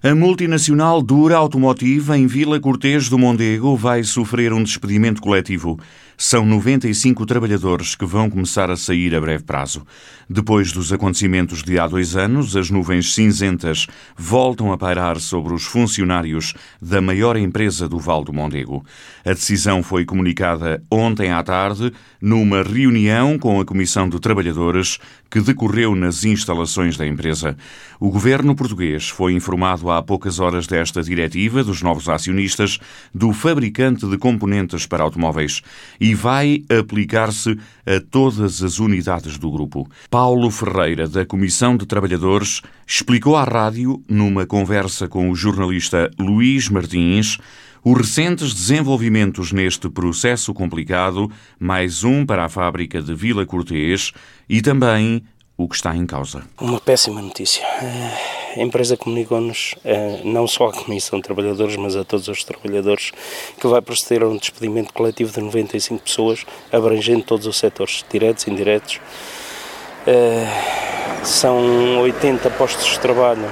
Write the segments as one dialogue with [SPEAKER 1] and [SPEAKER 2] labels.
[SPEAKER 1] A multinacional Dura Automotiva em Vila Cortês do Mondego vai sofrer um despedimento coletivo. São 95 trabalhadores que vão começar a sair a breve prazo. Depois dos acontecimentos de há dois anos, as nuvens cinzentas voltam a pairar sobre os funcionários da maior empresa do Val do Mondego. A decisão foi comunicada ontem à tarde numa reunião com a Comissão de Trabalhadores que decorreu nas instalações da empresa. O governo português foi informado há poucas horas desta diretiva dos novos acionistas do fabricante de componentes para automóveis e vai aplicar-se a todas as unidades do grupo. Paulo Ferreira, da Comissão de Trabalhadores, explicou à rádio, numa conversa com o jornalista Luís Martins, os recentes desenvolvimentos neste processo complicado, mais um para a fábrica de Vila Cortês e também o que está em causa.
[SPEAKER 2] Uma péssima notícia. A empresa comunicou-nos, eh, não só à Comissão de Trabalhadores, mas a todos os trabalhadores, que vai proceder a um despedimento coletivo de 95 pessoas, abrangendo todos os setores, diretos e indiretos. Eh, são 80 postos de trabalho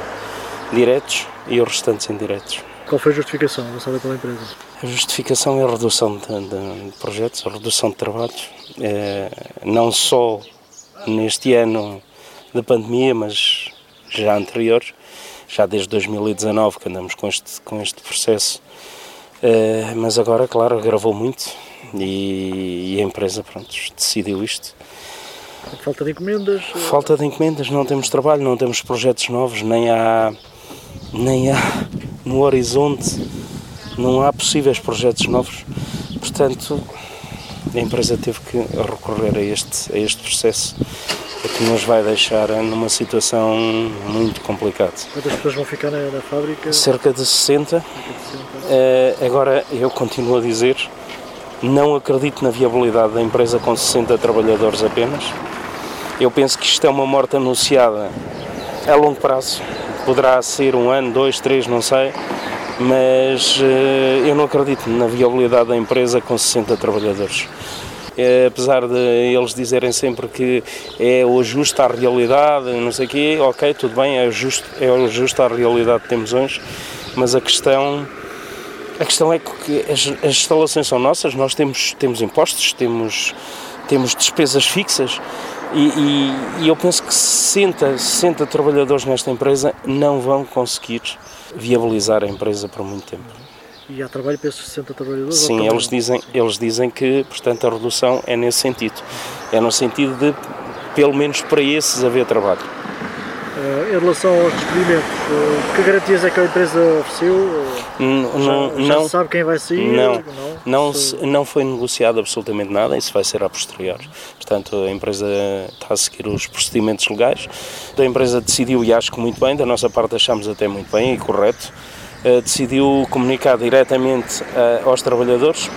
[SPEAKER 2] diretos e os restantes indiretos.
[SPEAKER 3] Qual foi a justificação avançada pela empresa?
[SPEAKER 2] A justificação é a redução de, de projetos, a redução de trabalhos, é, não só neste ano da pandemia, mas já anteriores, já desde 2019 que andamos com este, com este processo. É, mas agora, claro, agravou muito e, e a empresa pronto, decidiu isto.
[SPEAKER 3] Falta de encomendas?
[SPEAKER 2] Falta de encomendas, não temos trabalho, não temos projetos novos, nem há, nem há no horizonte não há possíveis projetos novos. Portanto, a empresa teve que recorrer a este, a este processo, o que nos vai deixar numa situação muito complicada.
[SPEAKER 3] Quantas pessoas vão ficar na, na fábrica?
[SPEAKER 2] Cerca de 60. Cerca de 60. Uh, agora, eu continuo a dizer, não acredito na viabilidade da empresa com 60 trabalhadores apenas. Eu penso que isto é uma morte anunciada a longo prazo poderá ser um ano, dois, três, não sei, mas uh, eu não acredito na viabilidade da empresa com 60 trabalhadores. É, apesar de eles dizerem sempre que é o ajuste à realidade, não sei o quê, ok, tudo bem, é justo, é o ajuste à realidade que temos hoje, mas a questão a questão é que as, as instalações são nossas, nós temos, temos impostos, temos, temos despesas fixas e, e, e, eu penso que 60, 60 trabalhadores nesta empresa não vão conseguir viabilizar a empresa por muito tempo.
[SPEAKER 3] E há trabalho para esses 60 trabalhadores?
[SPEAKER 2] Sim, eles dizem, eles dizem que, portanto, a redução é nesse sentido. É no sentido de, pelo menos para esses, haver trabalho.
[SPEAKER 3] Uh, em relação aos despedimentos, uh, que garantias é que a empresa ofereceu?
[SPEAKER 2] Não,
[SPEAKER 3] já, já não, sabe quem vai sair?
[SPEAKER 2] Não, não, não, não foi negociado absolutamente nada, isso vai ser a posterior. Portanto, a empresa está a seguir os procedimentos legais. A empresa decidiu, e acho que muito bem, da nossa parte achamos até muito bem e correto, decidiu comunicar diretamente aos trabalhadores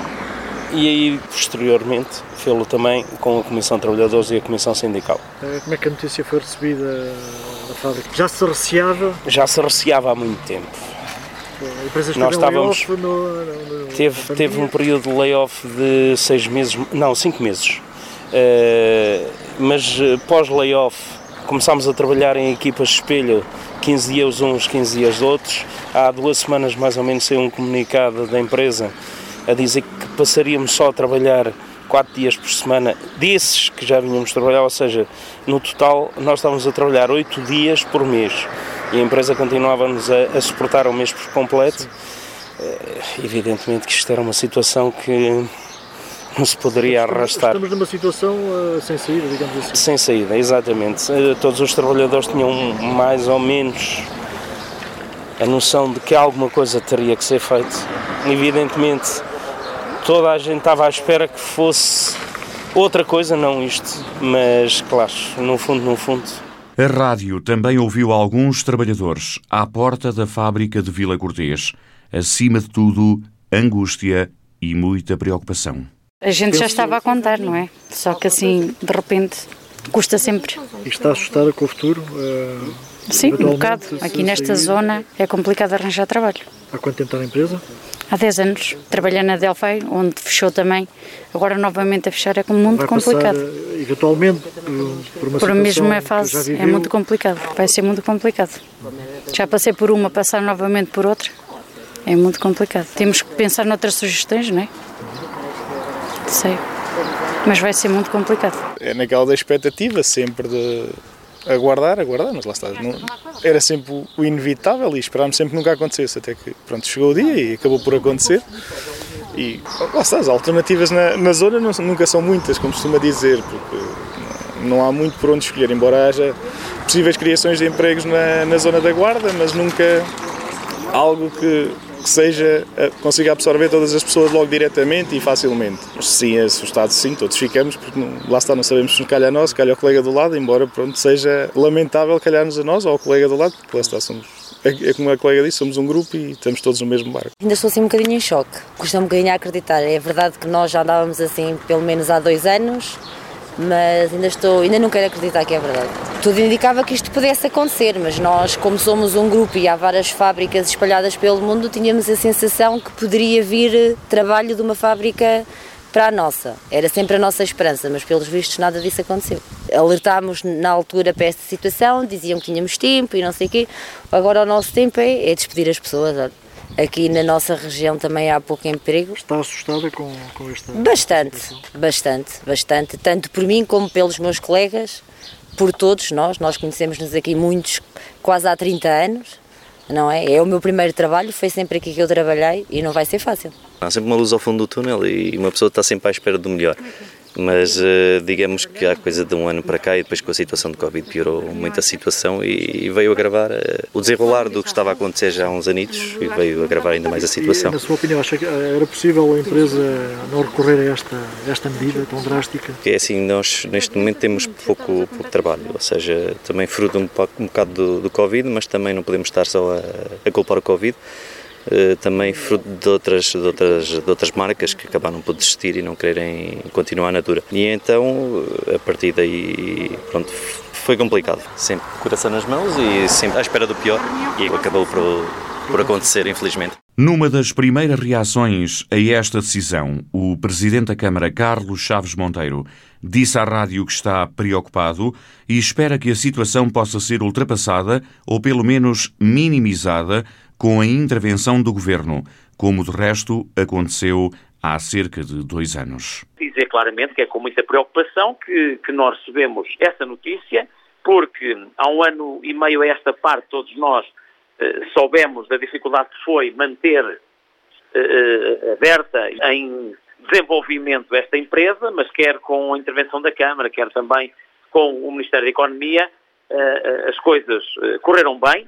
[SPEAKER 2] e aí posteriormente fê-lo também com a Comissão de Trabalhadores e a Comissão Sindical.
[SPEAKER 3] Como é que a notícia foi recebida na fábrica? Já se receava?
[SPEAKER 2] Já se receava há muito tempo.
[SPEAKER 3] A empresa Nós estávamos, no, no,
[SPEAKER 2] no, teve, teve um período de layoff de seis meses, não, cinco meses. Uh, mas eh, pós-layoff começámos a trabalhar em equipas de espelho, 15 dias uns, 15 dias outros. Há duas semanas mais ou menos saiu um comunicado da empresa a dizer que passaríamos só a trabalhar quatro dias por semana desses que já vínhamos trabalhar, ou seja, no total nós estávamos a trabalhar oito dias por mês e a empresa continuava-nos a, a, suportar o mês por completo. Sim. Eh, evidentemente que isto era uma situação que não se poderia
[SPEAKER 3] estamos,
[SPEAKER 2] arrastar.
[SPEAKER 3] Estamos numa situação uh, sem saída, digamos assim.
[SPEAKER 2] Sem saída, exatamente. Uh, todos os trabalhadores tinham mais ou menos a noção de que alguma coisa teria que ser feita. Evidentemente, toda a gente estava à espera que fosse outra coisa, não isto, mas claro, no fundo, no fundo.
[SPEAKER 1] A rádio também ouviu alguns trabalhadores à porta da fábrica de Vila Cortês. Acima de tudo, angústia e muita preocupação.
[SPEAKER 4] A gente já estava a contar, não é? Só que assim, de repente, custa sempre.
[SPEAKER 3] E está assustada com o futuro? Uh,
[SPEAKER 4] Sim, um bocado. Aqui nesta sair... zona é complicado arranjar trabalho.
[SPEAKER 3] Há quanto tempo está na empresa?
[SPEAKER 4] Há 10 anos. Trabalhei na Delphi, onde fechou também. Agora novamente a fechar é muito
[SPEAKER 3] Vai
[SPEAKER 4] complicado.
[SPEAKER 3] Passar, eventualmente por uma
[SPEAKER 4] por a mesma fase é muito complicado. Vai ser muito complicado. Já passei por uma, passar novamente por outra. É muito complicado. Temos que pensar noutras sugestões, não é? Sei. Mas vai ser muito complicado.
[SPEAKER 5] É naquela da expectativa, sempre de aguardar, aguardar, mas lá está. Não, era sempre o inevitável e esperámos sempre que nunca acontecesse, até que pronto, chegou o dia e acabou por acontecer. E lá está, as alternativas na, na zona não, nunca são muitas, como costuma dizer, porque não há muito por onde escolher, embora haja possíveis criações de empregos na, na zona da Guarda, mas nunca algo que que seja, eh, consiga absorver todas as pessoas logo diretamente e facilmente. Sim, é assustado, sim, todos ficamos, porque não, lá está, não sabemos se nos calha a nós, calha ao colega do lado, embora pronto, seja lamentável calhar-nos a nós ou ao colega do lado, porque lá está, somos, é, é como a colega disse, somos um grupo e estamos todos no mesmo barco.
[SPEAKER 6] Ainda estou assim um bocadinho em choque, custa um bocadinho a acreditar. É verdade que nós já andávamos assim pelo menos há dois anos, mas ainda estou, ainda não quero acreditar que é verdade. Tudo indicava que isto pudesse acontecer, mas nós, como somos um grupo e há várias fábricas espalhadas pelo mundo, tínhamos a sensação que poderia vir trabalho de uma fábrica para a nossa. Era sempre a nossa esperança, mas pelos vistos nada disso aconteceu. Alertámos na altura para esta situação, diziam que tínhamos tempo e não sei o quê. Agora o nosso tempo é, é despedir as pessoas. Aqui na nossa região também há pouco emprego.
[SPEAKER 3] Está assustada com, com esta
[SPEAKER 6] Bastante, situação? bastante, bastante. Tanto por mim como pelos meus colegas, por todos nós. Nós conhecemos-nos aqui muitos, quase há 30 anos. Não é? É o meu primeiro trabalho, foi sempre aqui que eu trabalhei e não vai ser fácil.
[SPEAKER 7] Há sempre uma luz ao fundo do túnel e uma pessoa está sempre à espera do melhor mas uh, digamos que há coisa de um ano para cá e depois com a situação de Covid piorou muito a situação e, veio agravar uh, o desenrolar do que estava a acontecer já há uns anitos e veio agravar ainda mais a situação.
[SPEAKER 3] E, na sua opinião, acha que era possível a empresa não recorrer a esta, esta medida tão drástica?
[SPEAKER 7] É assim, nós neste momento temos pouco, pouco trabalho, ou seja, também fruto um, um bocado do, do Covid, mas também não podemos estar só a, a culpar o Covid. Eh, também fruto de outras, de, outras, de outras marcas que acabaram por desistir e não quererem continuar na dura. E então, eh, a partir daí, pronto, foi complicado. Sempre coração nas mãos e sempre à espera do pior e acabou por, por acontecer, infelizmente.
[SPEAKER 1] Numa das primeiras reações a esta decisão, o Presidente da Câmara, Carlos Chaves Monteiro, disse à rádio que está preocupado e espera que a situação possa ser ultrapassada ou pelo menos minimizada com a intervenção do governo, como de resto aconteceu há cerca de dois anos.
[SPEAKER 8] Dizer claramente que é com muita preocupação que, que nós recebemos essa notícia, porque há um ano e meio a esta parte todos nós eh, soubemos da dificuldade que foi manter eh, aberta em desenvolvimento esta empresa, mas quer com a intervenção da Câmara, quer também com o Ministério da Economia, eh, eh as coisas eh, correram bem,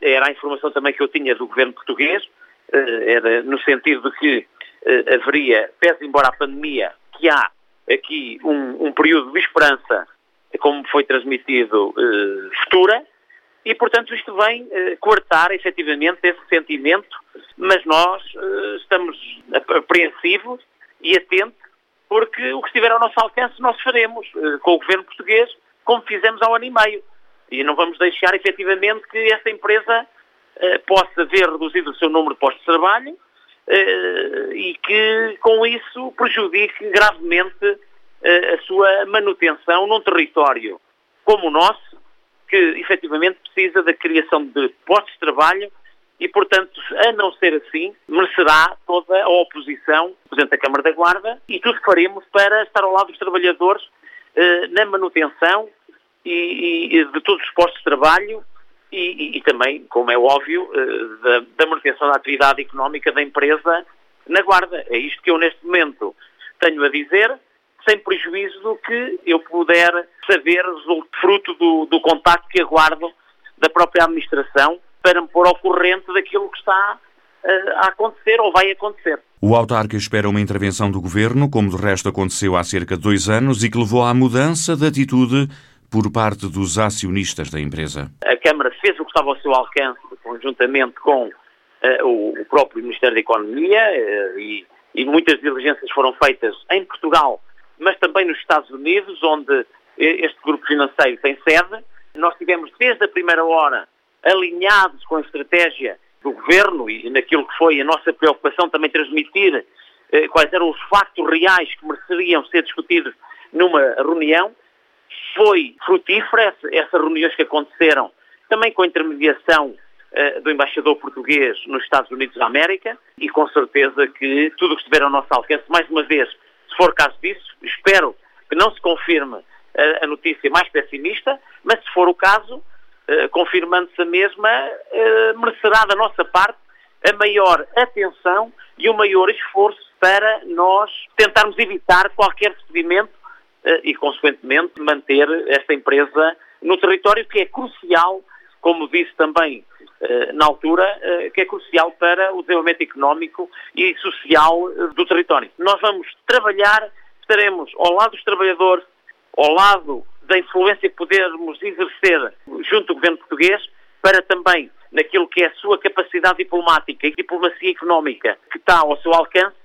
[SPEAKER 8] era a informação também que eu tinha do governo português, uh, era no sentido de que uh, haveria, pese embora a pandemia, que há aqui um, um período de esperança, como foi transmitido, futura, e portanto isto vem coartar efetivamente esse sentimento, mas nós estamos apreensivos e atentos, porque o que estiver ao nosso alcance nós faremos com o governo português, como fizemos há um ano e meio. E não vamos deixar, efetivamente, que esta empresa eh, possa ver reduzido o seu número de postos de trabalho eh, e que, com isso, prejudique gravemente eh, a sua manutenção num território como o nosso, que efetivamente precisa da criação de postos de trabalho e, portanto, a não ser assim, merecerá toda a oposição, Presidente da Câmara da Guarda, e tudo faremos para estar ao lado dos trabalhadores eh, na manutenção e, e, de todos os postos de trabalho e, e também, como é óbvio, eh, da, da, manutenção da atividade económica da empresa na Guarda. É isto que eu neste momento tenho a dizer, sem prejuízo do que eu puder saber, fruto do, do contacto que aguardo da própria administração para me pôr ao corrente daquilo que está eh, a acontecer ou vai acontecer.
[SPEAKER 1] O autarca espera uma intervenção do governo, como de resto aconteceu há cerca de dois anos, e que levou à mudança de atitude por parte dos acionistas da empresa?
[SPEAKER 8] A Câmara fez o que estava ao seu alcance, conjuntamente com uh, o, próprio Ministério da Economia, uh, e, e, muitas diligências foram feitas em Portugal, mas também nos Estados Unidos, onde este grupo financeiro tem sede, Nós tivemos desde a primeira hora alinhados com a estratégia do Governo e naquilo que foi a nossa preocupação também transmitir eh, quais eram os factos reais que mereceriam ser discutidos numa reunião. Foi frutífera essas reuniões que aconteceram, também com a intermediação eh, do embaixador português nos Estados Unidos da América e com certeza que tudo o que estiver ao nosso alcance, mais uma vez, se for caso disso, espero que não se confirme a, a notícia mais pessimista, mas se for o caso, eh, confirmando-se a mesma, eh, merecerá da nossa parte a maior atenção e o maior esforço para nós tentarmos evitar qualquer despedimento eh, e, consequentemente, manter esta empresa no território, que é crucial, como disse também na altura, que é crucial para o desenvolvimento económico e social do território. Nós vamos trabalhar, estaremos ao lado dos trabalhadores, ao lado da influência que podermos exercer junto do governo português para também, naquilo que é a sua capacidade diplomática e diplomacia económica que está ao seu alcance,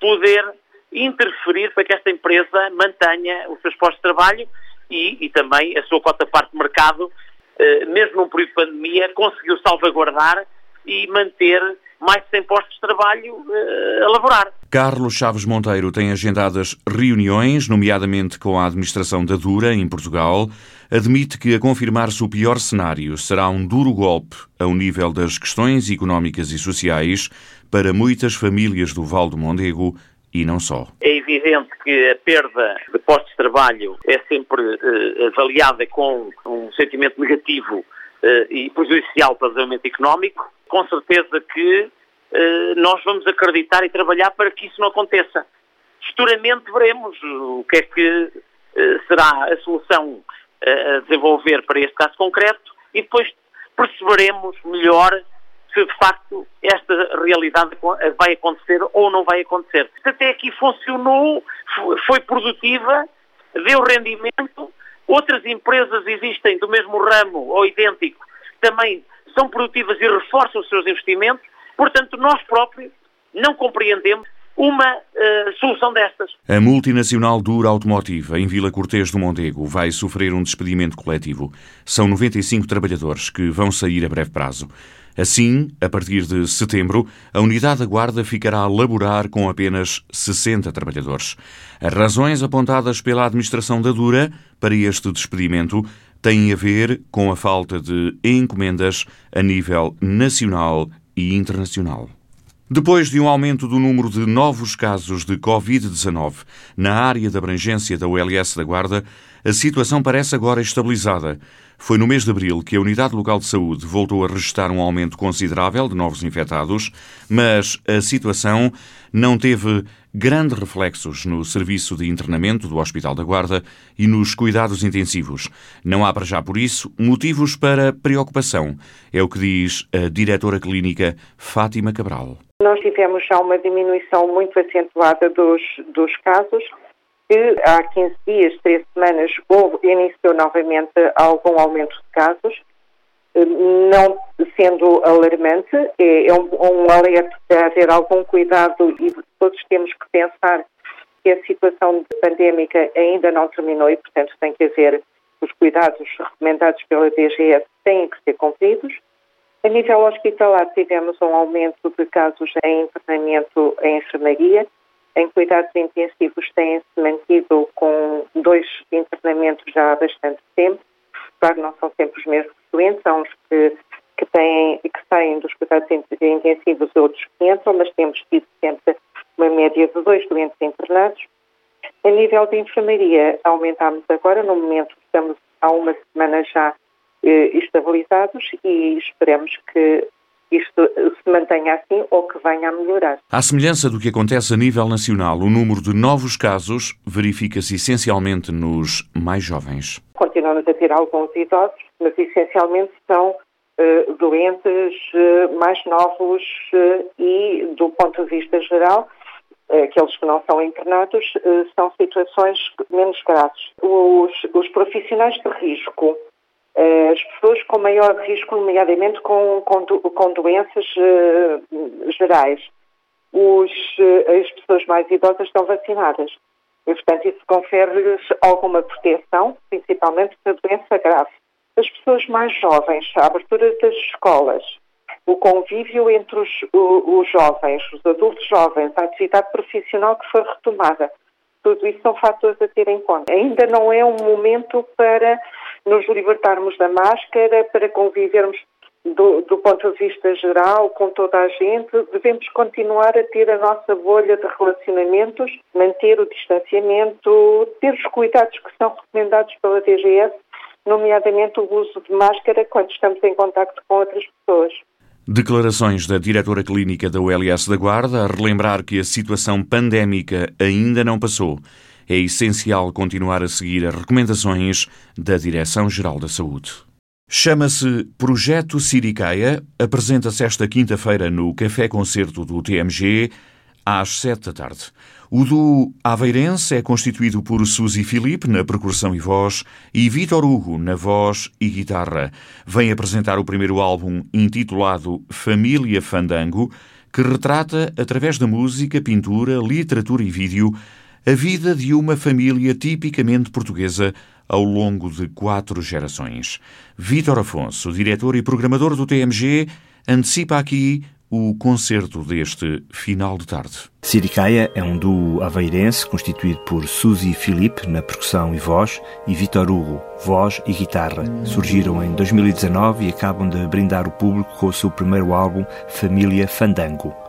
[SPEAKER 8] poder interferir para que esta empresa mantenha os seus postos de trabalho e, e também a sua cota-parte de mercado, eh, mesmo num período de pandemia, conseguiu salvaguardar e manter mais de 100 postos de trabalho uh, a laborar.
[SPEAKER 1] Carlos Chaves Monteiro tem agendadas reuniões, nomeadamente com a administração da Dura, em Portugal. Admite que, a confirmar-se o pior cenário, será um duro golpe ao nível das questões económicas e sociais para muitas famílias do Val do Mondego e não só.
[SPEAKER 8] É evidente que a perda de postos de trabalho é sempre uh, avaliada com um sentimento negativo uh, e prejudicial para o desenvolvimento económico com certeza que eh, nós vamos acreditar e trabalhar para que isso não aconteça. Futuramente veremos o que é que será a solução a desenvolver para este caso concreto e depois perceberemos melhor se de facto esta realidade vai acontecer ou não vai acontecer. Até aqui funcionou, foi produtiva, deu rendimento, outras empresas existem do mesmo ramo ou idêntico, também são produtivas e reforçam os seus investimentos, portanto, nós próprios não compreendemos uma uh, solução destas.
[SPEAKER 1] A multinacional Dura Automotiva, em Vila Cortês do Mondego, vai sofrer um despedimento coletivo. São 95 trabalhadores que vão sair a breve prazo. Assim, a partir de setembro, a unidade da Guarda ficará a laborar com apenas 60 trabalhadores. As razões apontadas pela administração da Dura para este despedimento têm a ver com a falta de encomendas a nível nacional e internacional. Depois de um aumento do número de novos casos de Covid-19 na área de abrangência da ULS da Guarda, a situação parece agora estabilizada. Foi no mês de abril que a Unidade Local de Saúde voltou a registrar um aumento considerável de novos infectados, mas a situação não teve grandes reflexos no serviço de internamento do Hospital da Guarda e nos cuidados intensivos. Não há para já, por isso, motivos para preocupação, é o que diz a diretora clínica Fátima Cabral.
[SPEAKER 9] Nós tivemos já uma diminuição muito acentuada dos, dos casos, que há 15 dias, 3 semanas, houve, iniciou novamente algum aumento de casos, não sendo alarmante, é, é um, um alerta para haver algum cuidado e todos temos que pensar que a situação pandémica ainda não terminou e, portanto, tem que haver os cuidados recomendados pela DGS têm que ser cumpridos. A nível hospitalar, tivemos um aumento de casos em internamento em enfermaria. Em cuidados intensivos, têm-se mantido com dois internamentos já há bastante tempo. Claro, não são sempre os mesmos doentes, há uns que, que, têm, que saem dos cuidados intensivos, outros que entram, mas temos tido sempre uma média de dois doentes internados. A nível de enfermaria, aumentámos agora, no momento estamos há uma semana já eh, estabilizados e esperamos que isto se mantenha assim ou que venha a melhorar.
[SPEAKER 1] À semelhança do que acontece a nível nacional, o número de novos casos verifica-se essencialmente nos mais jovens.
[SPEAKER 9] Continuamos a ter alguns idosos, mas essencialmente são uh, doentes uh, mais novos uh, e, do ponto de vista geral, aqueles que não são internados, são situações menos graves. Os, os profissionais de risco as pessoas com maior risco, nomeadamente com, com, com doenças uh, gerais. Os, uh, as pessoas mais idosas estão vacinadas. E, portanto, isso confere-lhes alguma proteção, principalmente da doença grave. as pessoas mais jovens, a abertura das escolas, o convívio entre os, os jovens, os adultos jovens, a atividade profissional que foi retomada. Tudo isso são fatores a ter em conta. Ainda não é um momento para nos libertarmos da máscara, para convivermos do, do, ponto de vista geral com toda a gente. Devemos continuar a ter a nossa bolha de relacionamentos, manter o distanciamento, ter os cuidados que são recomendados pela DGS, nomeadamente o uso de máscara quando estamos em contato com outras pessoas.
[SPEAKER 1] Declarações da diretora clínica da ULS da Guarda a relembrar que a situação pandémica ainda não passou. É essencial continuar a seguir as recomendações da Direção-Geral da Saúde. Chama-se Projeto Siricaia, apresenta-se esta quinta-feira no Café Concerto do TMG, às sete da tarde. O do Aveirense é constituído por Suzy Filipe na percussão e voz e Vitor Hugo na voz e guitarra. Vem apresentar o primeiro álbum intitulado Família Fandango, que retrata, através da música, pintura, literatura e vídeo, a vida de uma família tipicamente portuguesa ao longo de quatro gerações. Vítor Afonso, diretor e programador do TMG, antecipa aqui o concerto deste final de tarde.
[SPEAKER 10] Siricaia é um duo aveirense constituído por Suzy Filipe na percussão e voz e Vitor Hugo, voz e guitarra. Surgiram em 2019 e acabam de brindar o público com o seu primeiro álbum Família Fandango.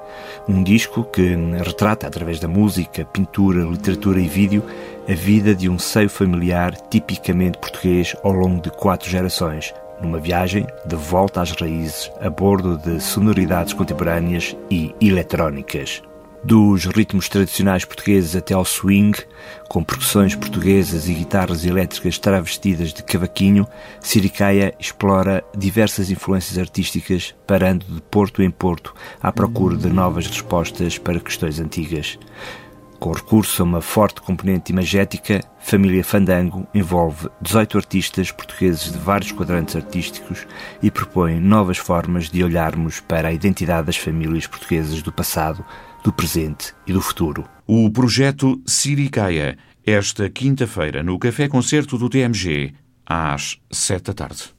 [SPEAKER 10] Um disco que retrata, através da música, pintura, literatura e vídeo, a vida de um seio familiar tipicamente português ao longo de quatro gerações, numa viagem de volta às raízes a bordo de sonoridades contemporâneas e eletrónicas. Dos ritmos tradicionais portugueses até ao swing, com percussões portuguesas e guitarras elétricas travestidas de cavaquinho, Siricaia explora diversas influências artísticas, parando de porto em porto à procura de novas respostas para questões antigas. Com recurso a uma forte componente imagética, Família Fandango envolve 18 artistas portugueses de vários quadrantes artísticos e propõe novas formas de olharmos para a identidade das famílias portuguesas do passado, do presente e do futuro.
[SPEAKER 1] O projeto Siricaia, esta quinta-feira, no Café Concerto do TMG, às 7 da tarde.